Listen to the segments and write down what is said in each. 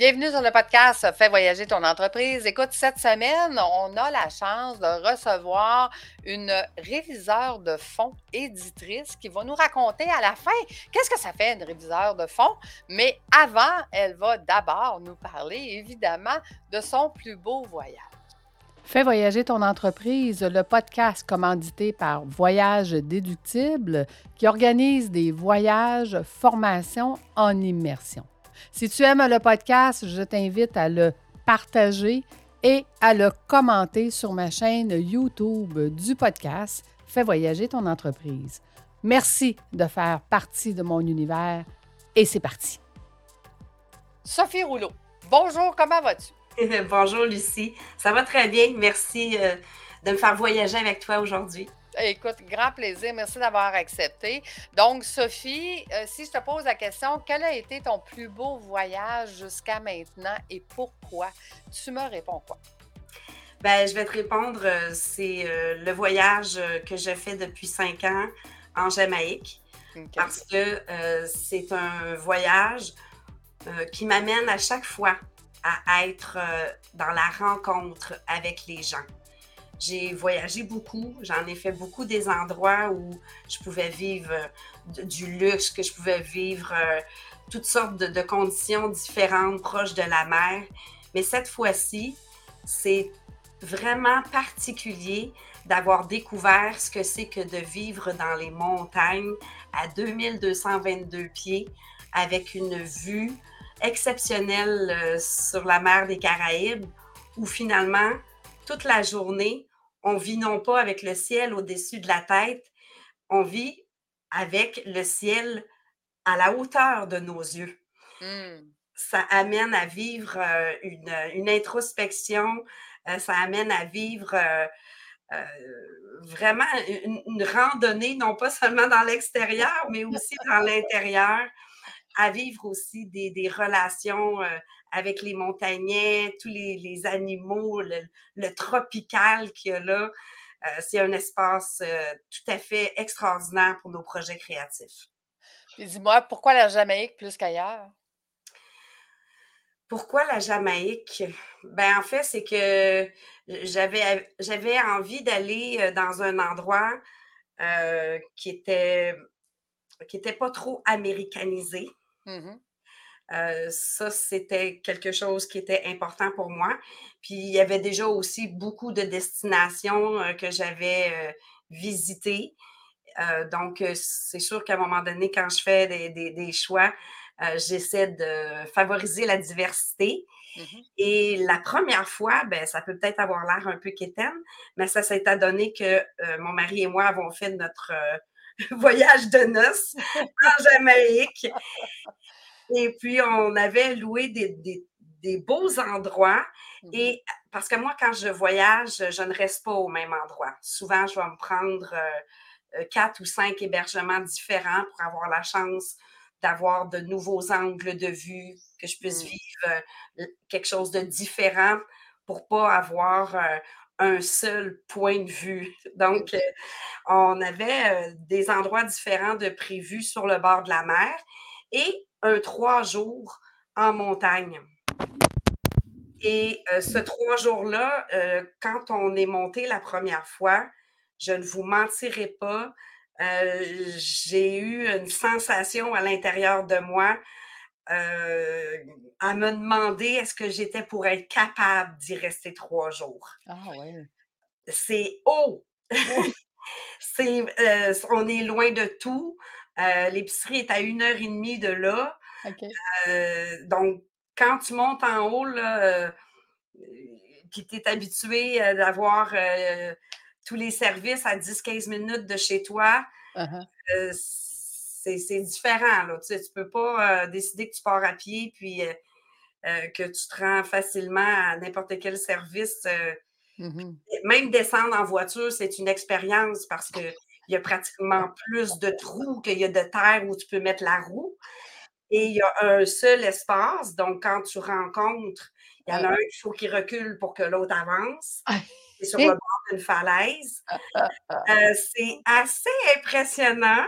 Bienvenue sur le podcast Fais voyager ton entreprise. Écoute, cette semaine, on a la chance de recevoir une réviseur de fonds éditrice qui va nous raconter à la fin qu'est-ce que ça fait une réviseur de fonds. Mais avant, elle va d'abord nous parler évidemment de son plus beau voyage. Fais voyager ton entreprise, le podcast commandité par Voyage Déductible qui organise des voyages, formations en immersion. Si tu aimes le podcast, je t'invite à le partager et à le commenter sur ma chaîne YouTube du podcast Fais voyager ton entreprise. Merci de faire partie de mon univers et c'est parti. Sophie Rouleau, bonjour, comment vas-tu? bonjour Lucie, ça va très bien. Merci euh, de me faire voyager avec toi aujourd'hui. Écoute, grand plaisir. Merci d'avoir accepté. Donc, Sophie, euh, si je te pose la question, quel a été ton plus beau voyage jusqu'à maintenant et pourquoi? Tu me réponds quoi? Ben, je vais te répondre, euh, c'est euh, le voyage que je fais depuis cinq ans en Jamaïque. Parce que c'est un voyage qui m'amène à chaque fois à être dans la rencontre avec les gens. J'ai voyagé beaucoup, j'en ai fait beaucoup des endroits où je pouvais vivre euh, du luxe, que je pouvais vivre euh, toutes sortes de, conditions différentes proches de la mer. Mais cette fois-ci, c'est vraiment particulier d'avoir découvert ce que c'est que de vivre dans les montagnes à 2222 pieds avec une vue exceptionnelle euh, sur la mer des Caraïbes où finalement, toute la journée, on vit non pas avec le ciel au-dessus de la tête, on vit avec le ciel à la hauteur de nos yeux. Mmh. Ça amène à vivre euh, une, introspection, euh, ça amène à vivre euh, vraiment une, randonnée, non pas seulement dans l'extérieur, mais aussi dans l'intérieur, à vivre aussi des, des relations avec les montagnais, tous les, animaux, le, tropical qu'il y a là. Euh, c'est un espace euh, tout à fait extraordinaire pour nos projets créatifs. dis-moi, pourquoi la Jamaïque plus qu'ailleurs? Pourquoi la Jamaïque? Ben, en fait, c'est que j'avais, j'avais envie d'aller euh, dans un endroit qui était qui était pas trop américanisé. Mmh euh, ça, c'était quelque chose qui était important pour moi. Puis il y avait déjà aussi beaucoup de destinations euh, que j'avais euh, visitées. donc, c'est sûr qu'à un moment donné, quand je fais des, choix, j'essaie de favoriser la diversité. Mmh Et la première fois, ben, ça peut peut-être avoir l'air un peu quétaine, mais ça s'est adonné que mon mari et moi avons fait notre voyage de noces en Jamaïque. Et puis, on avait loué des, beaux endroits. Mmh Et parce que moi, quand je voyage, je ne reste pas au même endroit. Souvent, je vais me prendre euh, euh, quatre ou cinq hébergements différents pour avoir la chance d'avoir de nouveaux angles de vue, que je puisse mmh. vivre euh, quelque chose de différent pour pas avoir un seul point de vue. Donc, on avait des endroits différents de prévus sur le bord de la mer. Et un trois jours en montagne. Et euh, ce trois jours-là, euh, quand on est monté la première fois, je ne vous mentirai pas, euh, j'ai eu une sensation à l'intérieur de moi à me demander est-ce que j'étais pour être capable d'y rester trois jours. Ah ouais. C'est haut. C'est, on est loin de tout. l'épicerie est à une heure et demie de là. Euh, donc, quand tu montes en haut, là, euh, qui t'es habitué d'avoir euh, tous les services à 10-15 minutes de chez toi, uh-huh. c'est différent. Là. Tu ne peux pas décider que tu pars à pied puis que tu te rends facilement à n'importe quel service. Mmh même descendre en voiture, c'est une expérience parce qu'il y a pratiquement plus de trous qu'il y a de terre où tu peux mettre la roue. Et il y a un seul espace. Donc, quand tu rencontres, il y en a un il faut qu'il recule pour que l'autre avance. C'est sur le bord d'une falaise. Euh, c'est assez impressionnant.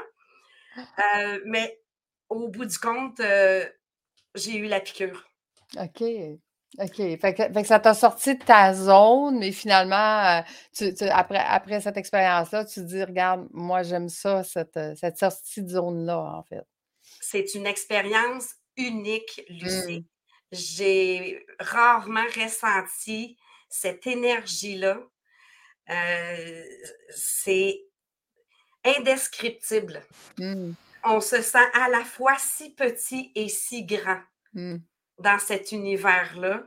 Euh, mais au bout du compte, euh, j'ai eu la piqûre. OK. OK. Fait que, ça t'a sorti de ta zone, mais finalement, euh, après, après cette expérience-là, tu te dis, regarde, moi, j'aime ça, cette, euh, cette sortie de zone-là, en fait. C'est une expérience unique, Lucie. Mmh. J'ai rarement ressenti cette énergie-là. Euh, c'est indescriptible. Mmh. On se sent à la fois si petit et si grand. Mmh dans cet univers-là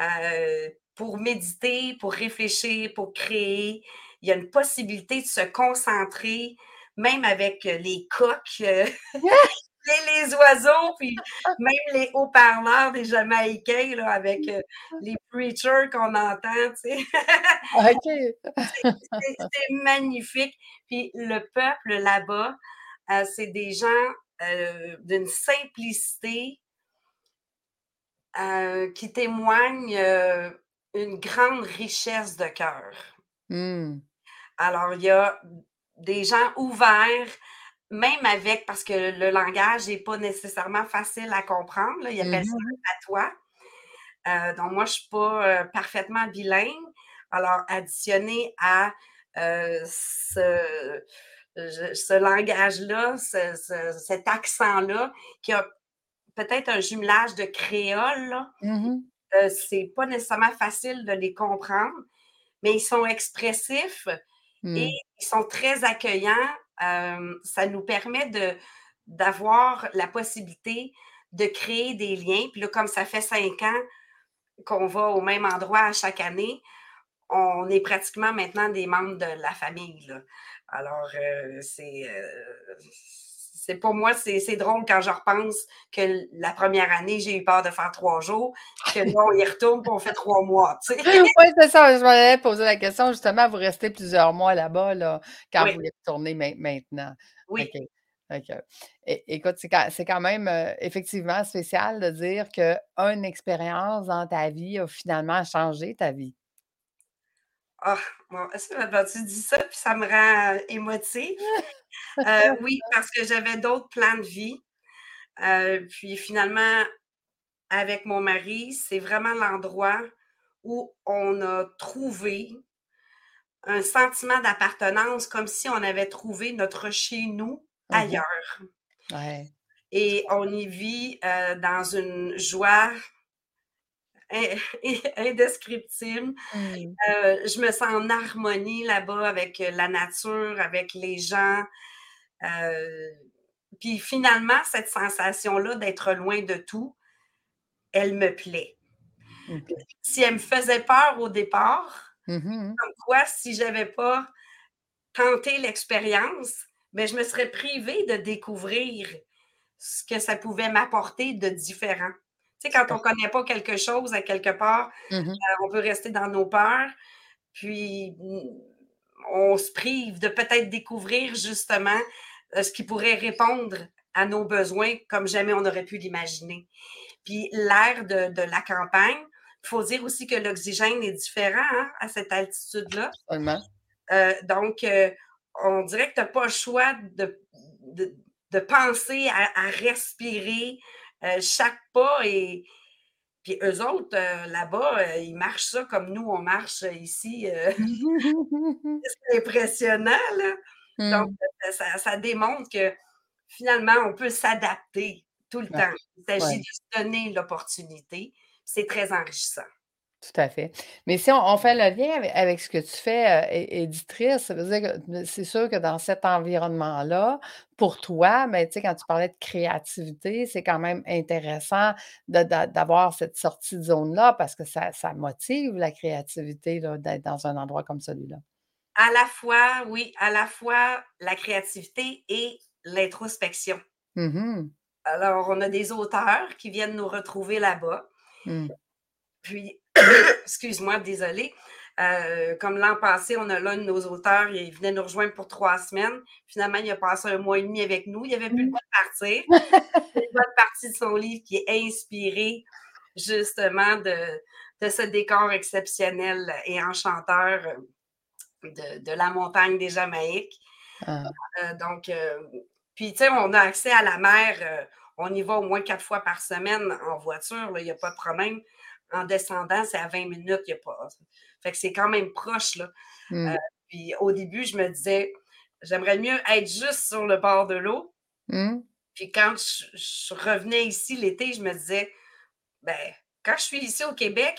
euh, pour méditer, pour réfléchir, pour créer. Il y a une possibilité de se concentrer, même avec euh, les coques, euh, les, oiseaux, puis même les haut-parleurs des Jamaïcains, là, avec les preachers qu'on entend, tu sais. c'est magnifique. Puis le peuple là-bas, c'est des gens d'une simplicité, euh, qui témoigne euh, une grande richesse de cœur. Mmh. Alors, il y a des gens ouverts, même avec, parce que le langage n'est pas nécessairement facile à comprendre, là, ils appellent ça mmh à toi. Euh, donc, moi, je ne suis pas parfaitement bilingue. Alors, additionné à ce, ce langage-là, cet accent-là, qui a peut-être un jumelage de créole. Mmh euh, c'est pas nécessairement facile de les comprendre, mais ils sont expressifs et mmh. ils sont très accueillants. Euh, ça nous permet de, d'avoir la possibilité de créer des liens. Puis là, comme ça fait cinq ans qu'on va au même endroit à chaque année, on est pratiquement maintenant des membres de la famille. Alors, euh, c'est, c'est pour moi, c'est drôle quand je repense que la première année, j'ai eu peur de faire trois jours, que là, on y retourne et on fait trois mois. oui, c'est ça. Je m'allais poser la question, justement, vous restez plusieurs mois là-bas là, quand vous voulez retourner maintenant. Oui. écoute, c'est quand, même euh, effectivement spécial de dire qu'une expérience dans ta vie a finalement changé ta vie. Ah, bon, tu dis ça, puis ça me rend euh, émotive? Euh, oui, parce que j'avais d'autres plans de vie. Euh, puis finalement, avec mon mari, c'est vraiment l'endroit où on a trouvé un sentiment d'appartenance comme si on avait trouvé notre chez nous mmh ailleurs. Et on y vit dans une joie indescriptible. Euh, je me sens en harmonie là-bas avec euh, la nature, avec les gens. Euh, puis finalement, cette sensation-là d'être loin de tout, elle me plaît. Si elle me faisait peur au départ, mmh comme quoi, si je n'avais pas tenté l'expérience, mais ben, je me serais privée de découvrir ce que ça pouvait m'apporter de différent. Tu sais, quand on ne connaît pas quelque chose à quelque part, mmh euh, on peut rester dans nos peurs, puis mmh, on se prive de peut-être découvrir justement euh, ce qui pourrait répondre à nos besoins comme jamais on aurait pu l'imaginer. Puis l'air de, la campagne, il faut dire aussi que l'oxygène est différent hein, à cette altitude-là. Euh, donc, on dirait que tu n'as pas le choix de, de, penser à respirer, euh, chaque pas et puis eux autres, euh, là-bas, euh, ils marchent ça comme nous, on marche ici. c'est impressionnant, là. Donc, mmh. ça, démontre que finalement, on peut s'adapter tout le temps. Il s'agit de se donner l'opportunité. C'est très enrichissant. Tout à fait. Mais si on, fait le lien avec, ce que tu fais, euh, éditrice, ça veut dire que c'est sûr que dans cet environnement-là, pour toi, mais tu sais, quand tu parlais de créativité, c'est quand même intéressant d'avoir cette sortie de zone-là parce que ça, motive la créativité d'être dans un endroit comme celui-là. À la fois, oui, à la fois la créativité et l'introspection. Mmh Alors, on a des auteurs qui viennent nous retrouver là-bas. Mmh. Puis, excuse-moi, désolée. Euh, comme l'an passé, on a l'un de nos auteurs, il venait nous rejoindre pour trois semaines. Finalement, il a passé un mois et demi avec nous. Il avait plus le droit de partir. C'est une bonne partie de son livre qui est inspiré justement de, ce décor exceptionnel et enchanteur de, la montagne des Jamaïques. Ah. Euh, donc, euh, puis, tu sais, on a accès à la mer on y va au moins quatre fois par semaine en voiture, il n'y a pas de problème. En descendant, c'est à 20 minutes, n'y a pas. Fait que c'est quand même proche. Là. Mmh. Euh, puis au début, je me disais, j'aimerais mieux être juste sur le bord de l'eau. Mmh. Puis quand je, je revenais ici l'été, je me disais, ben, quand je suis ici au Québec,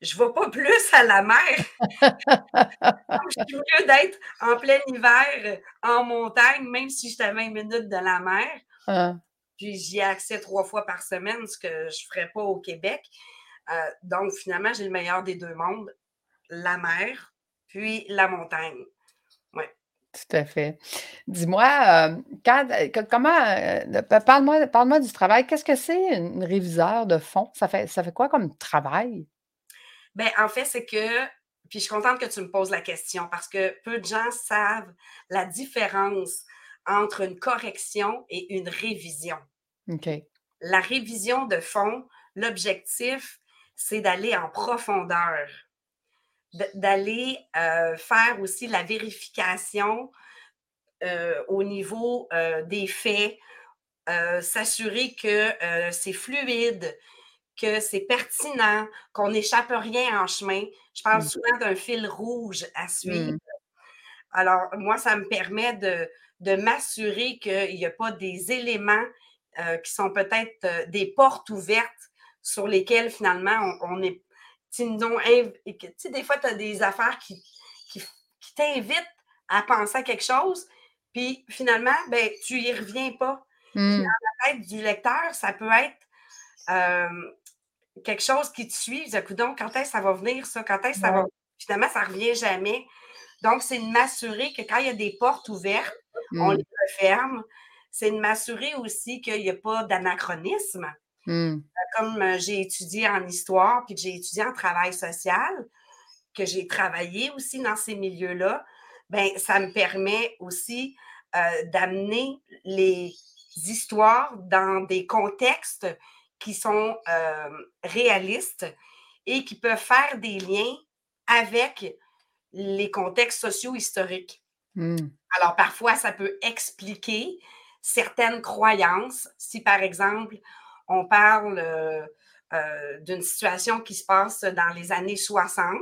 je ne vais pas plus à la mer. je suis mieux d'être en plein hiver, en montagne, même si j'étais à 20 minutes de la mer. Ah. Puis j'y ai accès trois fois par semaine, ce que je ne ferais pas au Québec. Euh, donc, finalement, j'ai le meilleur des deux mondes, la mer, puis la montagne. Oui. Tout à fait. Dis-moi, euh, quand, comment, euh, pa- parle-moi, parle-moi du travail. Qu'est-ce que c'est une réviseur de fond? Ça fait, ça fait quoi comme travail? Ben, en fait, c'est que, puis je suis contente que tu me poses la question parce que peu de gens savent la différence entre une correction et une révision. OK. La révision de fond, l'objectif, c'est d'aller en profondeur, d'aller euh, faire aussi la vérification euh, au niveau euh, des faits, s'assurer que c'est fluide, que c'est pertinent, qu'on n'échappe rien en chemin. Je parle Mm. souvent d'un fil rouge à suivre. Mm. Alors, moi, ça me permet de, de m'assurer qu'il n'y a pas des éléments euh, qui sont peut-être euh, des portes ouvertes sur lesquelles finalement on, on est. tu sais, des fois, tu as des affaires qui, qui, qui t'invitent à penser à quelque chose, puis finalement, ben, tu n'y reviens pas. Puis Mm. dans la tête du lecteur, ça peut être euh, quelque chose qui te suit. Donc, quand est-ce que ça va venir, ça? Quand est-ce que ça va. Ouais. Finalement, ça ne revient jamais. Donc, c'est de m'assurer que quand il y a des portes ouvertes, on Mm. les referme. C'est de m'assurer aussi qu'il n'y a pas d'anachronisme. Mm. Comme j'ai étudié en histoire, puis que j'ai étudié en travail social, que j'ai travaillé aussi dans ces milieux-là, ben ça me permet aussi euh, d'amener les histoires dans des contextes qui sont euh, réalistes et qui peuvent faire des liens avec les contextes socio-historiques. Mm. Alors, parfois, ça peut expliquer certaines croyances. Si, par exemple, on parle euh, euh, d'une situation qui se passe dans les années 60,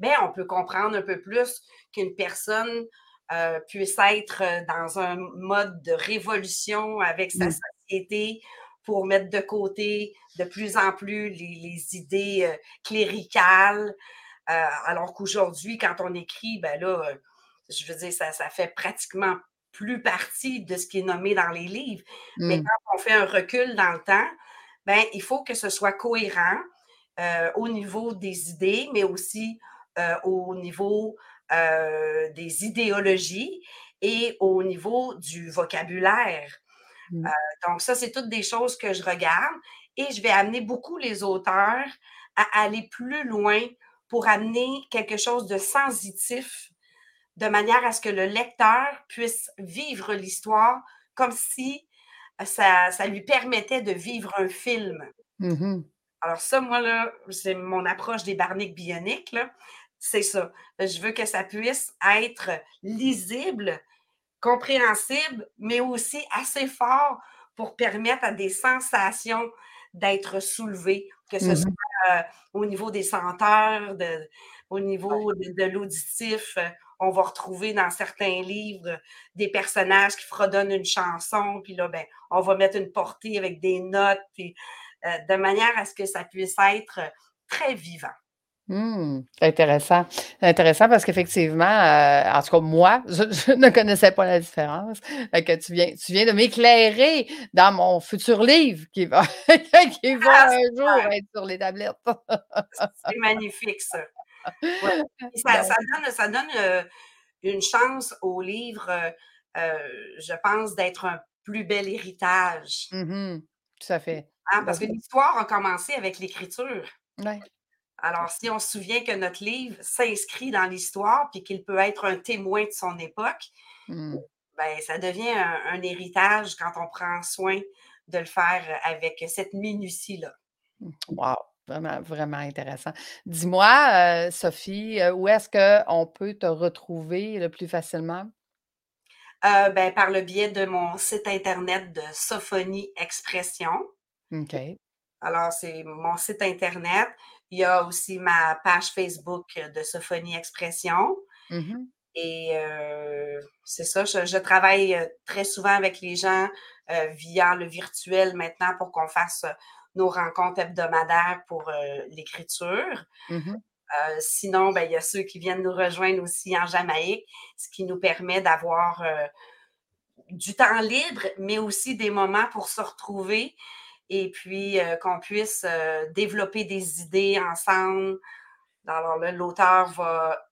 bien, on peut comprendre un peu plus qu'une personne euh, puisse être dans un mode de révolution avec sa Mm. société pour mettre de côté de plus en plus les, les idées euh, cléricales. Euh, alors qu'aujourd'hui, quand on écrit, ben là, je veux dire, ça, ça fait pratiquement plus partie de ce qui est nommé dans les livres. Mais Mm. quand on fait un recul dans le temps, ben, il faut que ce soit cohérent euh, au niveau des idées, mais aussi euh, au niveau euh, des idéologies et au niveau du vocabulaire. Mm. Euh, donc, ça, c'est toutes des choses que je regarde et je vais amener beaucoup les auteurs à aller plus loin pour amener quelque chose de sensitif de manière à ce que le lecteur puisse vivre l'histoire comme si euh, ça, ça lui permettait de vivre un film. Mhm. Alors ça, moi, là, c'est mon approche des barniques bioniques. C'est ça. Je veux que ça puisse être lisible, compréhensible, mais aussi assez fort pour permettre à des sensations d'être soulevées, que ce Mhm. soit euh, au niveau des senteurs, de- au niveau de, de l'auditif. Euh, On va retrouver dans certains livres des personnages qui fredonnent une chanson, puis là, ben, on va mettre une portée avec des notes, puis euh, de manière à ce que ça puisse être très vivant. C'est intéressant. Intéressant parce qu'effectivement, euh, en tout cas, moi, je, je ne connaissais pas la différence. Fait que tu viens, tu viens de m'éclairer dans mon futur livre qui va, qui va Ah, un jour être sur les tablettes. C'est magnifique, ça. Ouais. Ça, donne, ça donne euh, une chance au livre, euh, euh, je pense, d'être un plus bel héritage. mhm, tout à fait. Hein, parce que l'histoire a commencé avec l'écriture. Ouais. Alors, si on se souvient que notre livre s'inscrit dans l'histoire, puis qu'il peut être un témoin de son époque, Hmm. ben, ça devient un, un héritage quand on prend soin de le faire avec cette minutie-là. Wow, vraiment, vraiment intéressant. Dis-moi, euh, Sophie, euh, où est-ce qu'on peut te retrouver le plus facilement? Euh, ben, par le biais de mon site internet de Sophonie Expression. OK. Alors, c'est mon site internet. Il y a aussi ma page Facebook de Sophonie Expression. Mmh Et euh, c'est ça, je, travaille très souvent avec les gens via le virtuel maintenant pour qu'on fasse nos rencontres hebdomadaires pour l'écriture. Mmh euh, sinon, ben, il y a ceux qui viennent nous rejoindre aussi en Jamaïque, ce qui nous permet d'avoir euh, du temps libre, mais aussi des moments pour se retrouver et puis euh, qu'on puisse développer des idées ensemble. Alors là, l'auteur va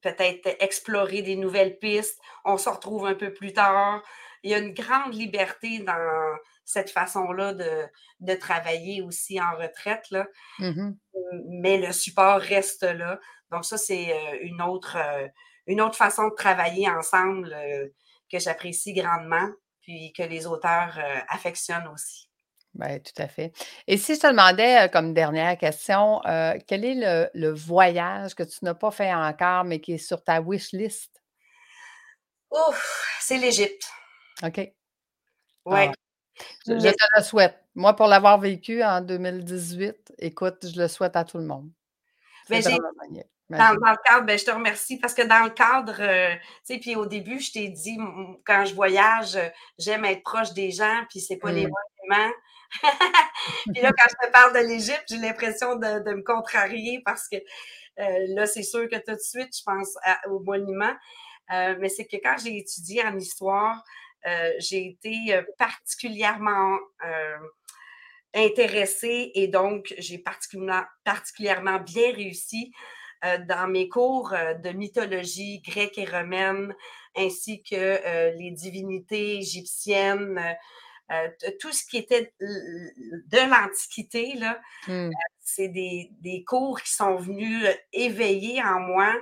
peut-être explorer des nouvelles pistes. On se retrouve un peu plus tard. Il y a une grande liberté dans cette façon-là de, travailler aussi en retraite. Là. Mmh mais le support reste là. Donc, ça, c'est euh, une autre, euh, une autre façon de travailler ensemble euh, que j'apprécie grandement, puis que les auteurs affectionnent aussi. Oui, tout à fait. Et si je te demandais comme dernière question, quel est le, voyage que tu n'as pas fait encore, mais qui est sur ta wish list? Ouf, c'est l'Égypte. OK. Oui. Ah. Je, te le souhaite. Moi, pour l'avoir vécu en 2018, écoute, je le souhaite à tout le monde. Mais ben, dans, dans, le cadre, ben, je te remercie parce que dans le cadre, euh, tu sais, puis au début, je t'ai dit, quand je voyage, j'aime être proche des gens, puis c'est pas les mmh. monuments. puis là, quand je te parle de l'Égypte, j'ai l'impression de, me contrarier parce que euh, là, c'est sûr que tout de suite, je pense aux monuments. Euh, mais c'est que quand j'ai étudié en histoire, euh, j'ai été euh, particulièrement euh, intéressée et donc j'ai particulièrement, particulièrement bien réussi dans mes cours de mythologie grecque et romaine, ainsi que les divinités égyptiennes, tout ce qui était de l'Antiquité, là, mmh. c'est des, des, cours qui sont venus éveiller en moi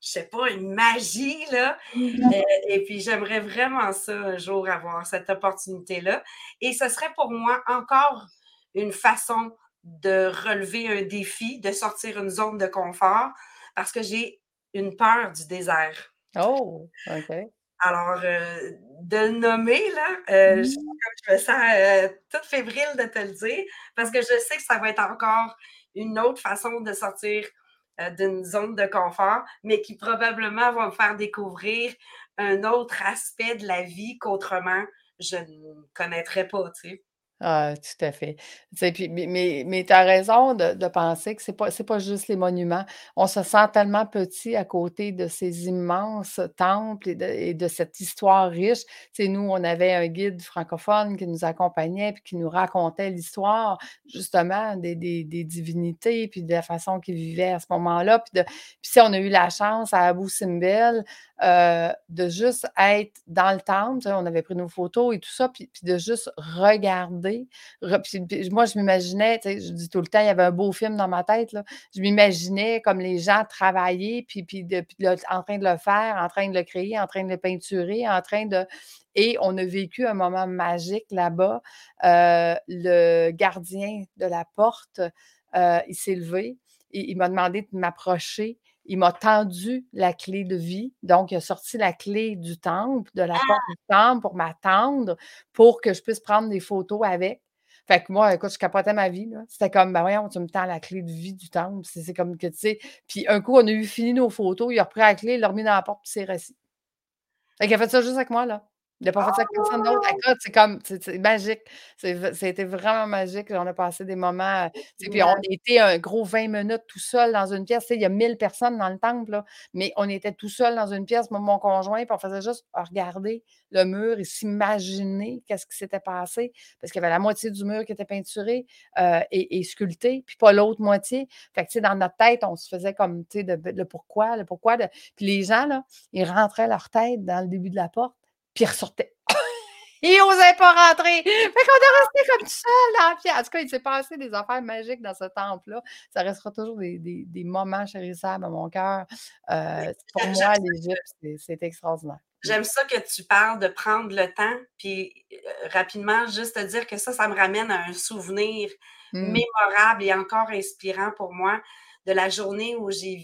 je sais pas, une magie, là. Mmh euh, et puis, j'aimerais vraiment ça un jour avoir cette opportunité-là. Et ce serait pour moi encore une façon de relever un défi, de sortir une zone de confort, parce que j'ai une peur du désert. Oh, OK. Alors, euh, de le nommer, là, euh, je, mmh. je, me sens toute fébrile de te le dire, parce que je sais que ça va être encore une autre façon de sortir d'une zone de confort, mais qui probablement va me faire découvrir un autre aspect de la vie qu'autrement je ne connaîtrais pas, tu sais. Ah, tout à fait. puis, mais mais tu as raison de penser que c'est pas pas juste les monuments. On se sent tellement petit à côté de ces immenses temples et de cette histoire riche. Nous, on avait un guide francophone qui nous accompagnait puis qui nous racontait l'histoire, justement, des divinités puis de la façon qu'ils vivaient à ce moment-là. Puis si on a eu la chance à Abu Simbel, euh, de juste être dans le temple, on avait pris nos photos et tout ça, puis de juste regarder moi, je m'imaginais, je dis tout le temps, il y avait un beau film dans ma tête. Je m'imaginais comme les gens travailler, puis, en train de le faire, en train de le créer, en train de le peinturer, en train de. Et on a vécu un moment magique là-bas. Euh, le gardien de la porte, euh, il s'est levé, et il m'a demandé de m'approcher il m'a tendu la clé de vie. Donc, il a sorti la clé du temple, de la porte du temple pour m'attendre, pour que je puisse prendre des photos avec. Fait que moi, écoute, je capotais ma vie. C'était comme, ben voyons, tu me tends la clé de vie du temple. C'est comme que, tu sais. Puis un coup, on a eu fini nos photos, il a repris la clé, il l'a remis dans la porte, puis c'est resté. Fait qu'il a fait ça juste avec moi, là. Il n'a pas fait ça avec personne d'autre. Ah! C'est comme, c'est magique. C'était vraiment magique. On a passé des moments, euh, puis on était un gros 20 minutes tout seul dans une pièce. Il y a 1000 personnes dans le temple, là, mais on était tout seul dans une pièce, moi, mon conjoint, puis on faisait juste regarder le mur et s'imaginer qu'est-ce qui s'était passé, parce qu'il y avait la moitié du mur qui était peinturé euh, et, sculpté, puis pas l'autre moitié. Fait que, dans notre tête, on se faisait comme, tu sais, le pourquoi, le pourquoi. Puis les gens, là, ils rentraient leur tête dans le début de la porte, puis il ressortait. il n'osait pas rentrer. Fait qu'on est resté comme seul dans la pièce. En tout cas, il s'est passé des affaires magiques dans ce temple-là. Ça restera toujours des, des, moments chérissables à mon cœur. Euh, pour moi, l'Égypte, c'est extraordinaire. J'aime ça que tu parles de prendre le temps, puis euh, rapidement, juste te dire que ça, ça me ramène à un souvenir mmh. mémorable et encore inspirant pour moi de la journée où j'ai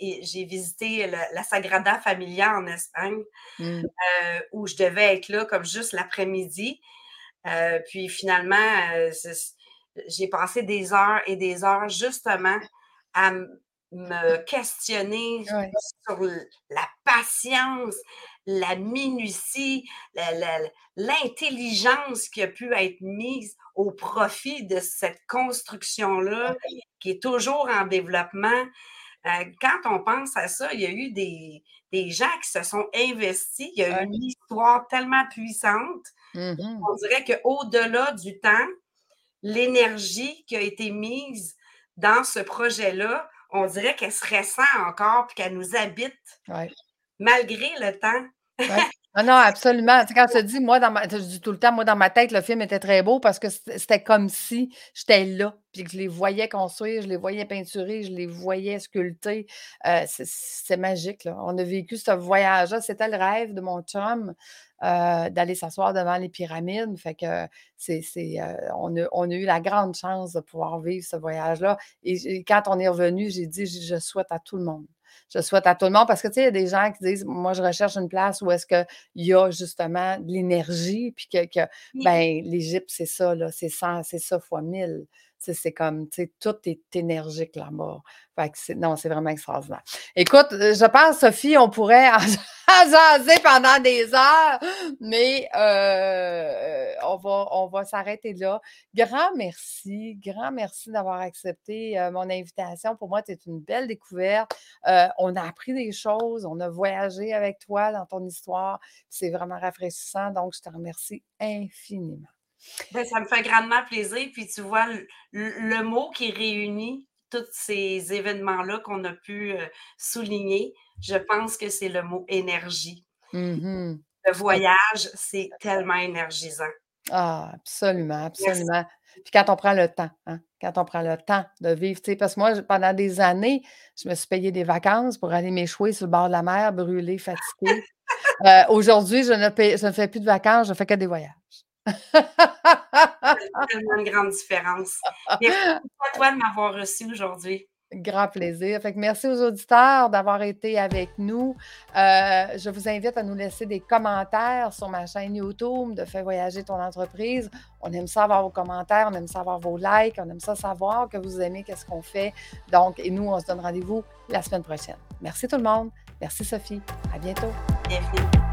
j'ai visité la Sagrada Familia en Espagne, mmh. euh, où je devais être là comme juste l'après-midi. Euh, puis finalement, j'ai passé des heures et des heures justement à me questionner sur la patience, la minutie, l'intelligence qui a pu être mise au profit de cette construction-là, qui est toujours en développement. Euh, quand on pense à ça, il y a eu des, gens qui se sont investis. Il y a eu une histoire tellement puissante. Mmh on dirait qu'au-delà du temps, l'énergie qui a été mise dans ce projet-là, on dirait qu'elle se ressent encore et qu'elle nous habite malgré le temps. Ah non, absolument. Tu sais, quand je te dis, moi, dans ma, je dis tout le temps, moi, dans ma tête, le film était très beau parce que c'était comme si j'étais là, puis que je les voyais construire, je les voyais peinturer, je les voyais sculpter. Euh, c'est magique, là. On a vécu ce voyage-là. C'était le rêve de mon chum euh, d'aller s'asseoir devant les pyramides. Fait que c'est, euh, on, a, on, a, eu la grande chance de pouvoir vivre ce voyage-là. Et, et quand on est revenu, j'ai dit, je souhaite à tout le monde je souhaite à tout le monde parce que, tu sais, il y a des gens qui disent, moi, je recherche une place où est-ce qu'il y a justement de l'énergie, puis que, que ben, l'Égypte, c'est ça, là, c'est ça, c'est ça fois mille. C'est comme, tu sais, tout est énergique là-bas. non, c'est vraiment extraordinaire. Écoute, euh, je pense, Sophie, on pourrait jaser pendant des heures, mais euh, on va, on va s'arrêter là. Grand merci, grand merci d'avoir accepté euh, mon invitation. Pour moi, c'est une belle découverte. on a appris des choses, on a voyagé avec toi dans ton histoire. C'est vraiment rafraîchissant, donc je te remercie infiniment. Ben, ça me fait grandement plaisir. Puis tu vois, le, mot qui réunit tous ces événements-là qu'on a pu euh, souligner, je pense que c'est le mot énergie. Mmh le voyage, c'est tellement énergisant. Ah, absolument, absolument. Puis quand on prend le temps, hein, quand on prend le temps de vivre, tu sais, parce que moi, pendant des années, je me suis payé des vacances pour aller m'échouer sur le bord de la mer, brûlée, fatiguée. Euh, aujourd'hui, je, je ne fais plus de vacances, je fais que des voyages tellement une grande différence. Merci à toi de m'avoir reçu aujourd'hui. Grand plaisir. Fait que merci aux auditeurs d'avoir été avec nous. Euh, je vous invite à nous laisser des commentaires sur ma chaîne YouTube de Fais voyager ton entreprise. On aime ça avoir vos commentaires, on aime ça avoir vos likes, on aime ça savoir que vous aimez qu'est-ce qu'on fait. Donc, et nous, on se donne rendez-vous la semaine prochaine. Merci tout le monde. Merci Sophie. À bientôt. Bienvenue.